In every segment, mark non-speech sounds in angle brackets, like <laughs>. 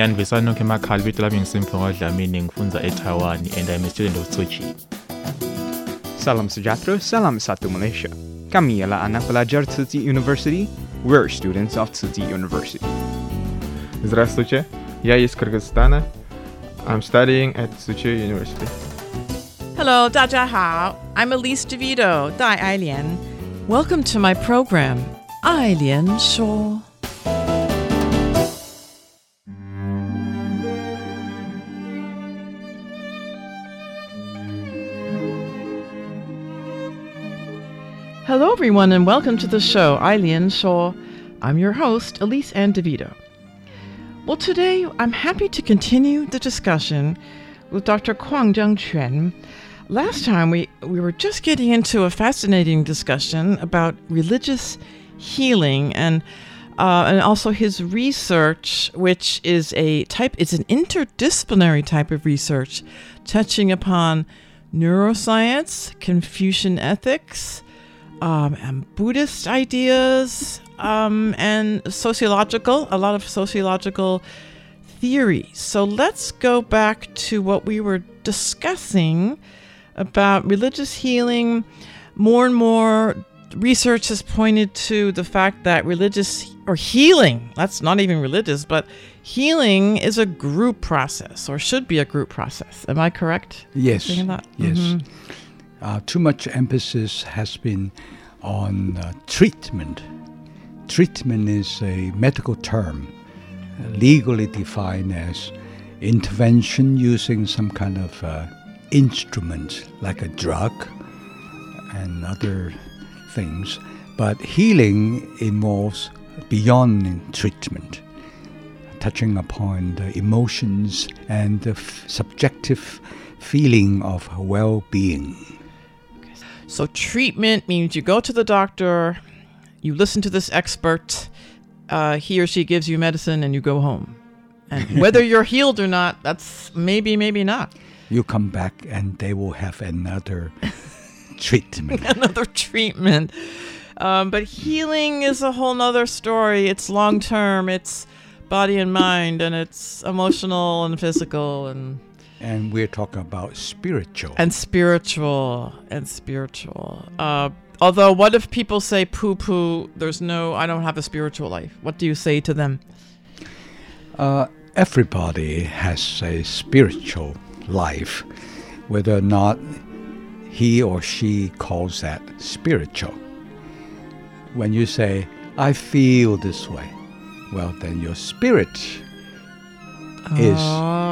Yani Vesanok Makhali vito lami ngisimfungo Dlamini ngifunza eTaiwan and I'm a student of Tzu Chi. Salam Sujatro, Salam Satu Malaysia. Kami ialah anak pelajar Tsinghua University. We're students of Tsinghua University. Здравствуйте, я из Кыргызстана. I'm studying at Tzu Chi University. Hello, 大家好. I'm Elise DeVito, Dai Ailian. Welcome to my program, Ailian Shuo. Everyone, and welcome to the show. Ailian Shuo. I'm your host, Elise Ann DeVito. Well, today I'm happy to continue the discussion with Dr. Kwang Jung Quan. Last time we, we were just getting into a fascinating discussion about religious healing and uh, and also his research, which is a type, it's an interdisciplinary type of research touching upon neuroscience, Confucian ethics, um, and Buddhist ideas, um, and sociological, a lot of sociological theories. So let's go back to what we were discussing about religious healing. More and more research has pointed to the fact that religious or healing, that's not even religious, but healing is a group process or should be a group process. Am I correct? Yes. Yes. Mhm. Uh, too much emphasis has been on uh, treatment. Treatment is a medical term, legally defined as intervention using some kind of uh, instrument like a drug and other things. But healing involves beyond treatment, touching upon the emotions and the f- subjective feeling of well being. So, treatment means you go to the doctor, you listen to this expert, uh, he or she gives you medicine, and you go home. And <laughs> whether you're healed or not, that's maybe, maybe not. You come back and they will have another <laughs> treatment. Another treatment. Um, but healing is a whole nother story. It's long term, it's body and mind, and it's emotional and physical and And we're talking about spiritual. and spiritual and spiritual. Uh, although, what if people say poo poo? There's no, I don't have a spiritual life. What do you say to them? Uh, everybody has a spiritual life, whether or not he or she calls that spiritual. When you say, I feel this way, well, then your spirit is Oh,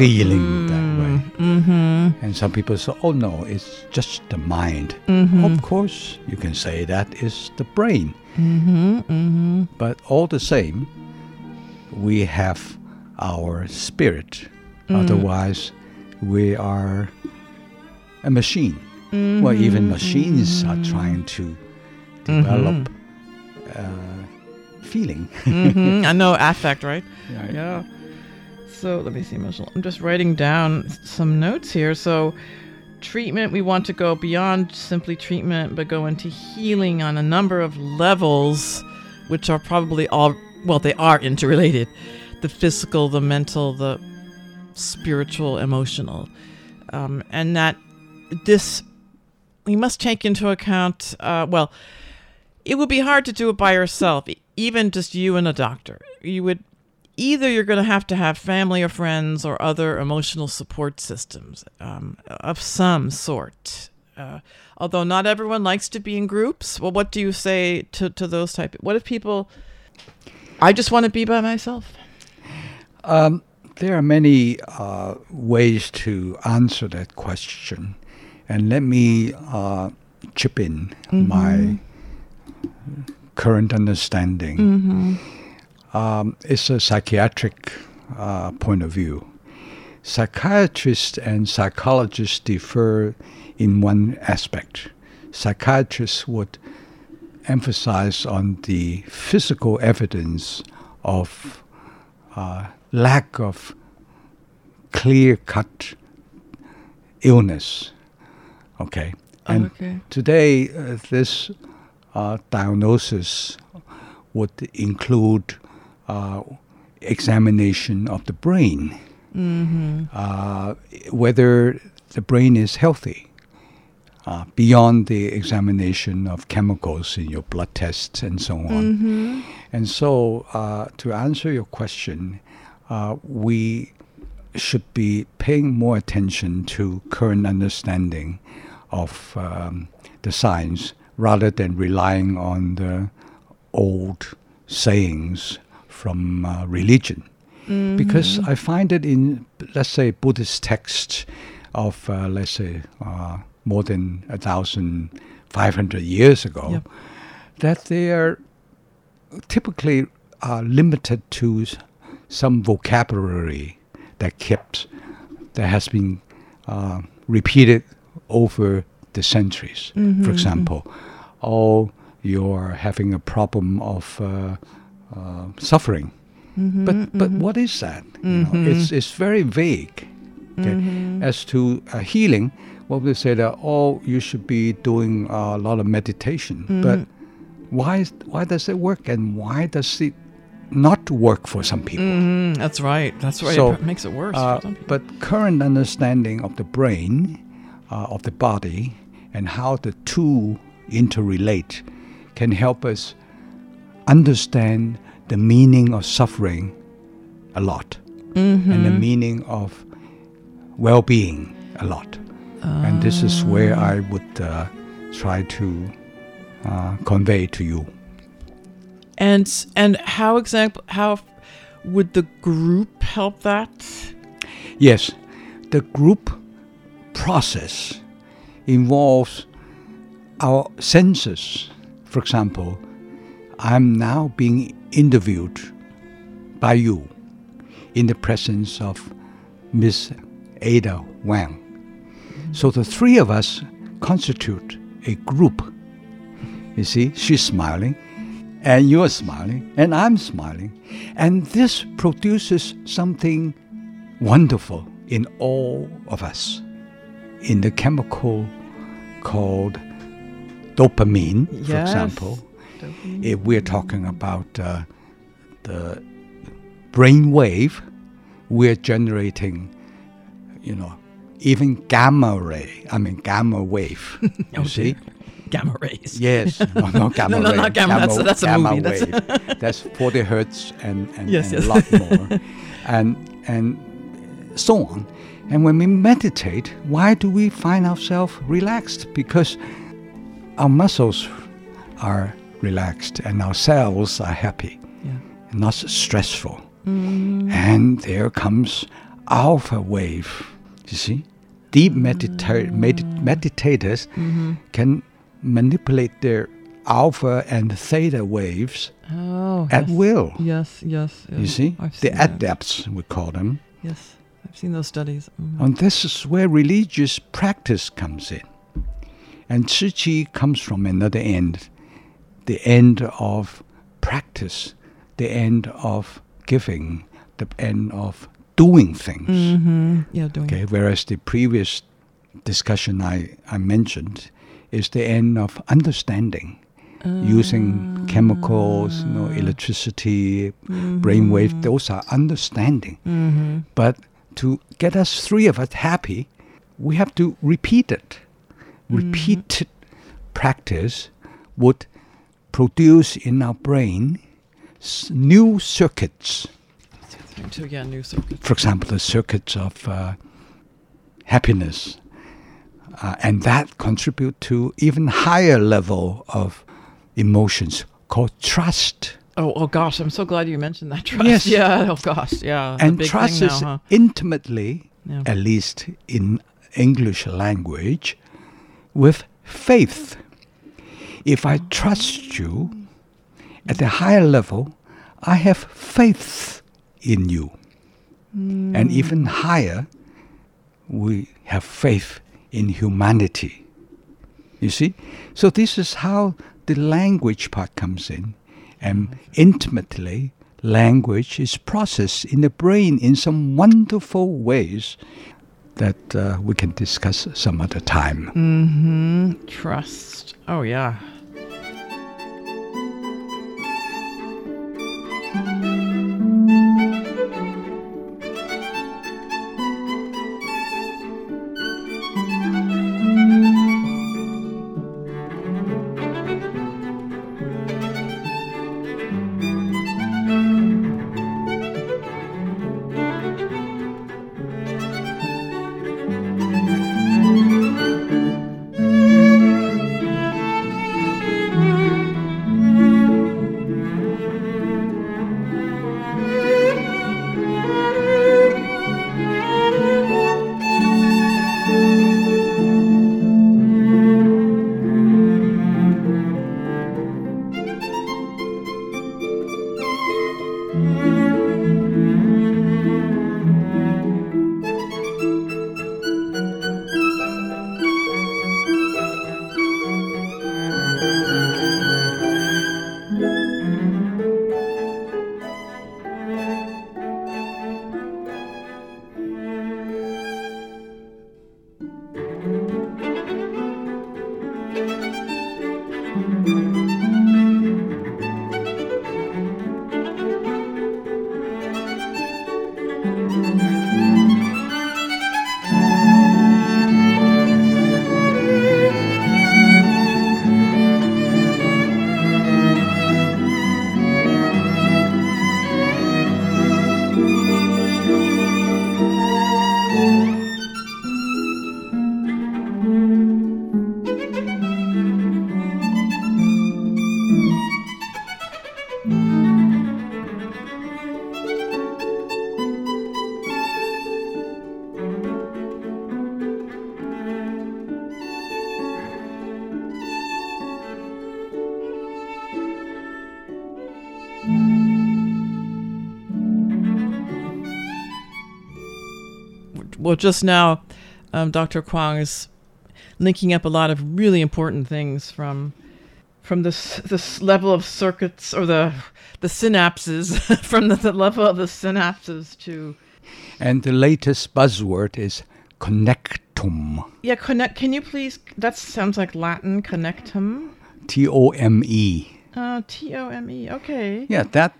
feeling that way. Mm-hmm. And some people say, oh no, it's just the mind. Mhm. Of course, you can say that is the brain. Mm-hmm. Mm-hmm. But all the same, we have our spirit. Mm. Otherwise, we are a machine. Well, even Mhm, machines are trying to develop uh, feeling. I know <laughs> affect, right? Right. Yeah. So let me see, emotional. I'm just writing down some notes here. So, treatment, we want to go beyond simply treatment, but go into healing on a number of levels, which are probably all, well, they are <laughs> interrelated the physical, the mental, the spiritual, emotional. Um, and that this we must take into account, uh, well, it would be hard to do it by yourself, even just you and a doctor. You would either you're going to have to have family or friends or other emotional support systems um, of some sort. Uh, although not everyone likes to be in groups. Well, what do you say to, to those type? What if people? I just want to be by myself. Um, there are many uh, ways to answer that question, and let me uh, chip in mm-hmm. my current understanding. Mm-hmm. Um, it's a psychiatric uh, point of view. Psychiatrists and psychologists differ in one aspect. Psychiatrists would emphasize on the physical evidence of uh, lack of clear cut illness. Okay. And okay. today, uh, this uh, diagnosis would include uh, examination of the brain, mm-hmm. Uh, whether the brain is healthy. Uh, beyond the examination of chemicals in your blood tests and so on. Mm-hmm. And so, uh, to answer your question, uh, we should be paying more attention to current understanding of um, the science rather than relying on the old sayings from uh, religion. Mm-hmm. Because I find it in, let's say, Buddhist texts of, uh, let's say, uh, more than a thousand five hundred years ago, yep. that they are typically uh, limited to some vocabulary that kept that has been uh, repeated over the centuries. Mm-hmm, For example, mm-hmm. oh, you're having a problem of uh, uh, suffering, mm-hmm, but but what is that? You know, it's it's very vague. Okay? As to healing, well, we say that oh, you should be doing a lot of meditation, but why why does it work and why does it not work for some people. Mm-hmm. That's right. That's right. So, it makes it worse uh, for some people. But current understanding of the brain, uh, of the body, and how the two interrelate can help us understand the meaning of suffering a lot mm-hmm. and the meaning of well-being a lot. And this is where Ah. I would uh, try to uh, convey to you. And and how example how would the group help that? Yes, the group process involves our senses. For example, I'm now being interviewed by you in the presence of Miss Ada Wang. So the three of us constitute a group. You see, she's smiling, and you're smiling, and I'm smiling. And this produces something wonderful in all of us, in the chemical called dopamine, for example. If we're talking about uh, the brain wave, we're generating, you know, even gamma ray. I mean, gamma wave. <laughs> You Oh, see? Gamma rays. Yes, <laughs> no, no gamma No, no, ray. not gamma, that's- that's a gamma movie, that's- wave. That's 40 hertz and, and, Yes, and yes. a lot more, and and so on. And when we meditate, why do we find ourselves relaxed? Because our muscles are relaxed and our cells are happy, Yeah. and not stressful. Mm. And there comes alpha wave. You see, deep medita- medit- meditators Mm-hmm. can manipulate their alpha and theta waves Oh. at yes. will. Yes, yes. You see, I've the seen that. adepts we call them. Yes, I've seen those studies. Mhm. And this is where religious practice comes in. And Tzu Chi comes from another end, the end of practice, the end of giving, the end of doing things. Mhm. Yeah, doing. Okay, whereas the previous discussion I, I mentioned is the end of understanding. using chemicals, you know, electricity, brainwave, those are understanding. Mhm. But to get us three of us happy, we have to repeat it. repeated practice would produce in our brain s- new circuits. So yeah, new circuits. For example, the circuits of uh, happiness, uh, and that contribute to even higher level of emotions called trust. Oh, oh gosh, I'm so glad you mentioned that <laughs> trust. Yes. Yeah. Oh gosh. Yeah. and big trust is huh? intimately, Yeah. at least in English language, with faith. If I trust you at the higher level, I have faith in you. And even higher, we have faith in humanity. You see? So this is how the language part comes in. And intimately, language is processed in the brain in some wonderful ways that uh, we can discuss some other time. Mm-hmm. Trust. Oh yeah. Well, just now, um, Dr. Kwong is linking up a lot of really important things from from this this level of circuits or the the synapses <laughs> from the, the level of the synapses to And the latest buzzword is connectome. yeah connect. Can you please? That sounds like Latin. Connectome. T O M E. Uh, T O M E. Okay. Yeah, that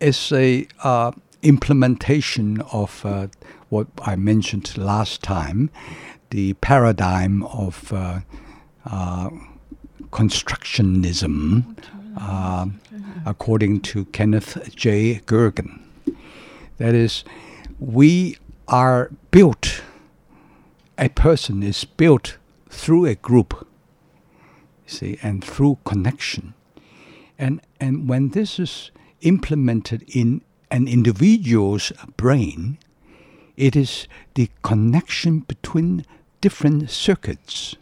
is a uh, implementation of uh, what I mentioned last time, the paradigm of uh, uh, constructionism, uh, according to Kenneth J. Gergen. That is, we are built, a person is built through a group, see, and through connection. And, and when this is implemented in an individual's brain, it is the connection between different circuits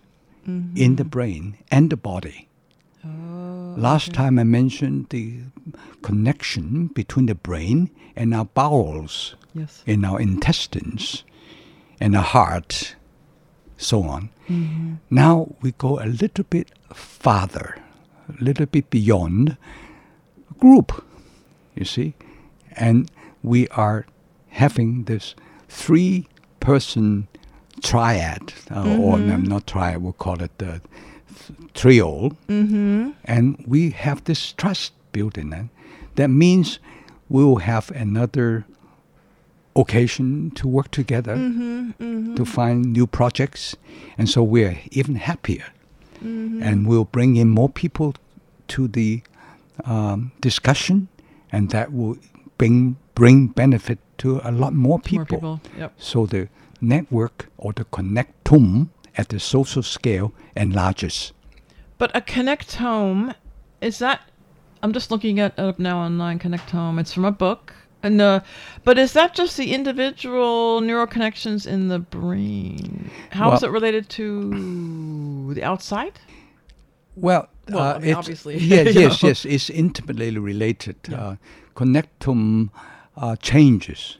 in the brain and the body. Last time I mentioned the connection between the brain and our bowels, Yes. in our intestines, and our heart, so on. Mhm. Now we go a little bit farther, a little bit beyond group, you see, and we are having this three person triad, uh, or no, not triad, we'll call it the th- trio. Mm-hmm. And we have this trust built in it. That means we will have another occasion to work together Mhm, mhm. to find new projects, and so we're even happier, Mhm. and we'll bring in more people to the um, discussion, and that will bring bring benefit to a lot more people. More people, yep. So the network or the connectome at the social scale enlarges. But a Connectome, is that? I'm just looking at it up now online. Connectome. It's from a book. And uh, but is that just the individual neural connections in the brain? How is Well- it related to the outside? Well, Well, uh, I mean, it's- obviously, <laughs> yes, yes, know. yes. It's intimately related. Uh, connectome uh, changes.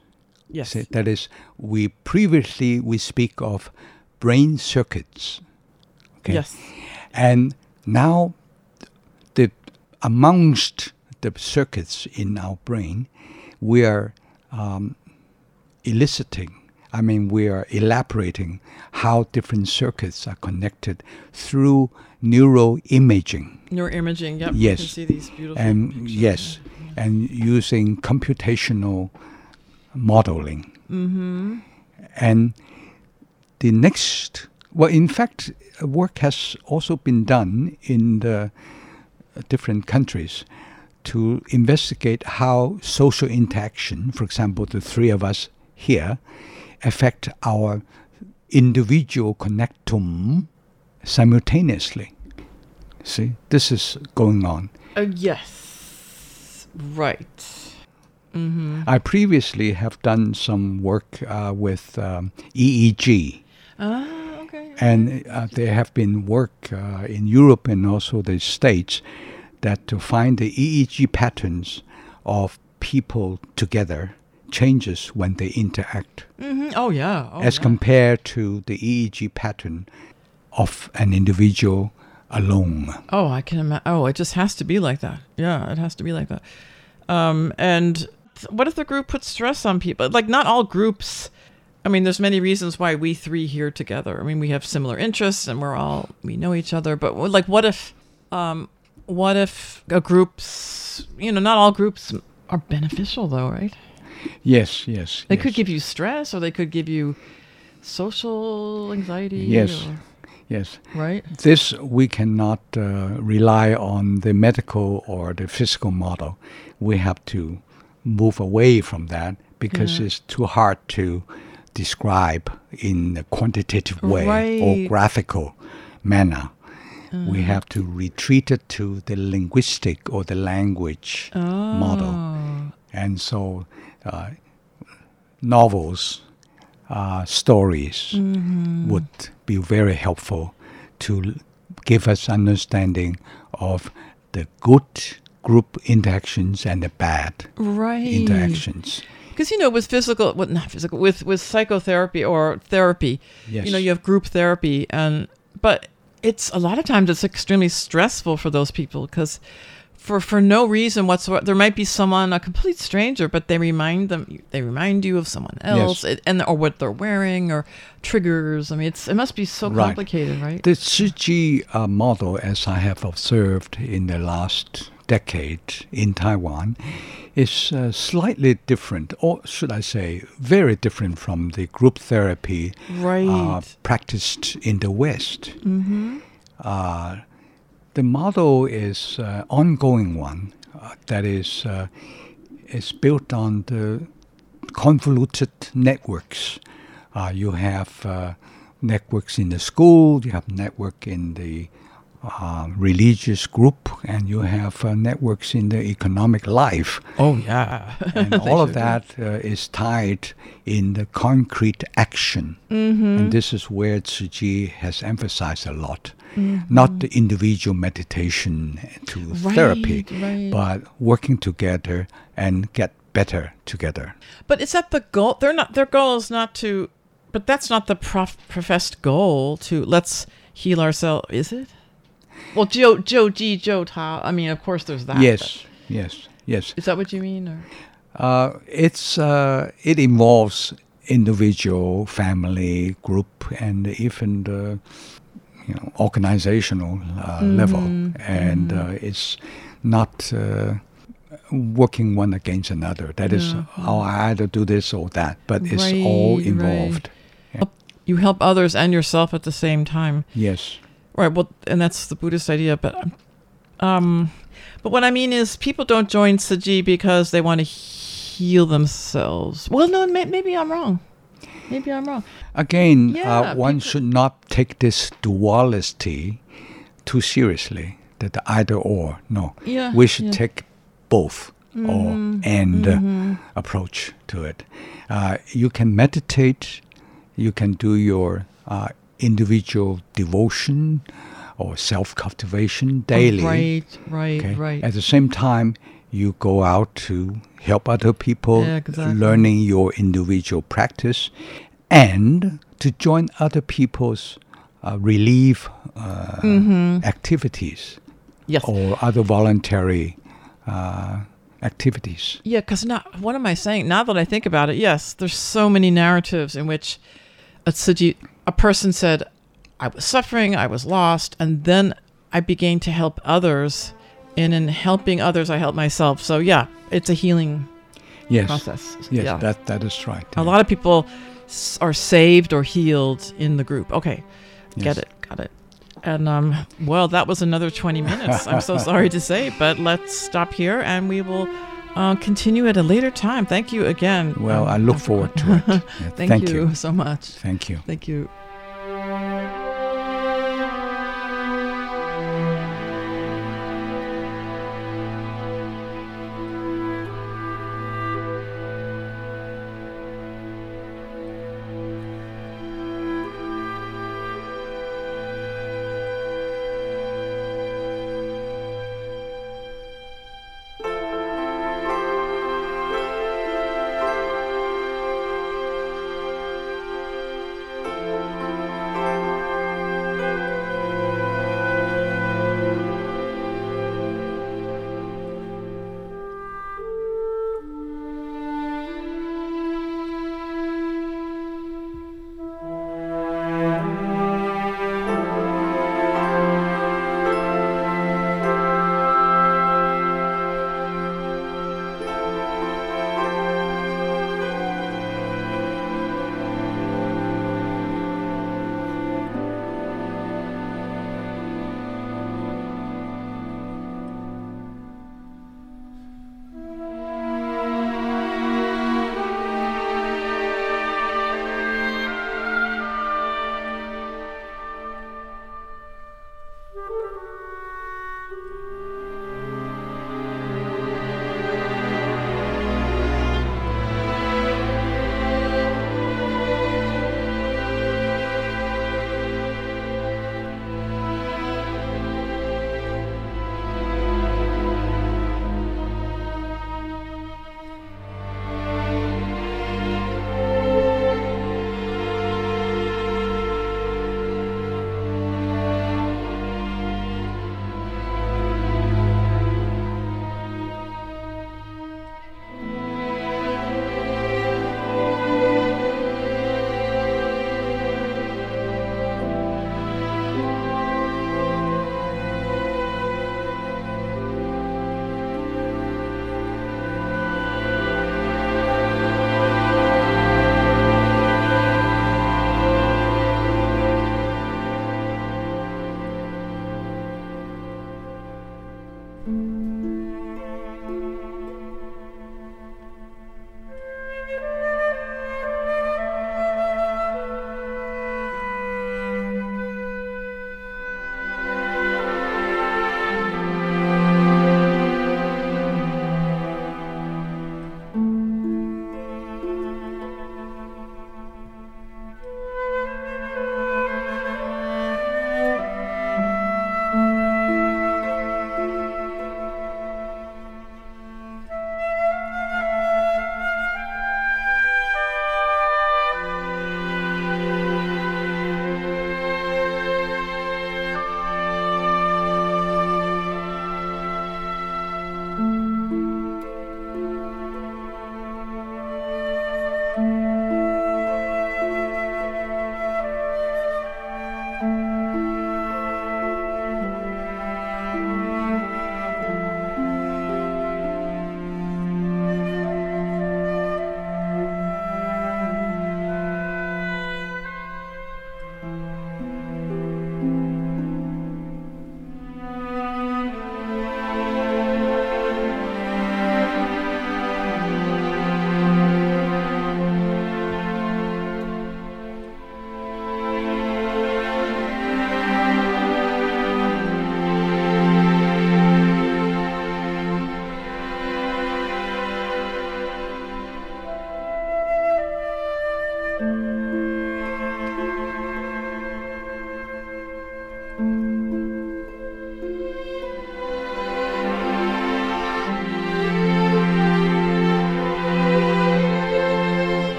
Yes. That is, we previously we speak of brain circuits. Okay. Yes. And now, the amongst the circuits in our brain, we are um, eliciting. I mean, we are elaborating how different circuits are connected through neuroimaging. Neuroimaging. Yep. Yes. You can see these beautiful. And yes, and using computational modeling. Mm-hmm. And the next, well, in fact, work has also been done in the different countries to investigate how social interaction, for example, the three of us here, affect our individual connectome simultaneously. See, this is going on. Uh, yes. Right. Mm-hmm. I previously have done some work uh, with um, EEG. Ah, okay. And uh, there have been work uh, in Europe and also the States that to find the EEG patterns of people together changes when they interact Mm-hmm. Oh yeah. Oh, as yeah. compared to the EEG pattern of an individual alone. Oh, I can imagine. Oh, it just has to be like that. Yeah, it has to be like that. Um, and th- what if the group puts stress on people? Like, not all groups. I mean, there's many reasons why we three here together. I mean, we have similar interests and we're all we know each other. But like, what if, um, what if a group's, you know, not all groups are beneficial though, right? Yes, yes. They yes. could give you stress, or they could give you social anxiety. Yes. or- Yes. Right. This we cannot uh, rely on the medical or the physical model. We have to move away from that because Yeah. it's too hard to describe in a quantitative way or graphical manner. We Mhm. have to retreat it to the linguistic or the language model. Oh. And so, uh, novels, uh, stories Mhm. would be very helpful to give us understanding of the good group interactions and the bad Right. interactions. Because you know, with physical, well, not physical, with with psychotherapy or therapy, Yes. you know, you have group therapy, and but it's a lot of times it's extremely stressful for those people because for for no reason whatsoever, there might be someone a complete stranger, but they remind them, they remind you of someone else, it, and or what they're wearing or triggers. I mean, it's it must be so Right. complicated, right? The Tzu uh, model, as I have observed in the last decade in Taiwan, is uh, slightly different, or should I say, very different from the group therapy uh, practiced in the West. Mm-hmm. The model is uh, ongoing one uh, that is uh, is built on the convoluted networks. Uh, you have uh, networks in the school, you have network in the uh, religious group, and you have uh, networks in the economic life. Oh yeah, <laughs> and all of that uh, is tied in the concrete action. Mhm. And this is where Tzu Chi has emphasized a lot. Mhm. Not the individual meditation to therapy, Right, right. but working together and get better together. But is that the goal? They're not. Their goal is not to. But that's not the prof, professed goal. To let's heal ourselves. Is it? Well, Joe, Joe Ji, Joe Ta. I mean, of course, there's that. yes, yes, yes. Is that what you mean? Or Uh, it's uh, it involves individual, family, group, and even the you know organizational uh, level, Mhm, and mhm. uh, it's not uh, working one against another. That is, Yeah. oh, I either do this or that, but it's all involved. right. You help others and yourself at the same time. Yes. Right. Well, and that's the Buddhist idea. But, um, but what I mean is, people don't join Tzu Chi because they want to heal themselves. Well, no, may, maybe I'm wrong. Maybe I'm wrong. Again, Yeah, uh, one should not take this duality too seriously. That the either or. No. Yeah, We should yeah. take both Mhm, or and uh, mhm. approach to it. Uh, you can meditate. You can do your uh, individual devotion or self cultivation daily. Oh, right, right, okay? right. At the same time, you go out to help other people, Yeah, exactly. learning your individual practice, and to join other people's uh, relief uh, Mhm. activities Yes. or other voluntary uh, activities. Yeah, because now, what am I saying? Now that I think about it, yes, there's so many narratives in which a Tzu Chi, a person said, "I was suffering, I was lost," and then I began to help others, and in helping others, I help myself. So yeah, it's a healing Yes. process. Yes, yeah. that that is right. a lot of people s- are saved or healed in the group. Okay, Yes. get it, got it. And um, well, that was another 20 minutes. I'm so <laughs> sorry to say, but let's stop here and we will uh, continue at a later time. Thank you again. Well, um, I look forward to it. <laughs> Yeah, thank, thank you, you. so much. Thank you. Thank you.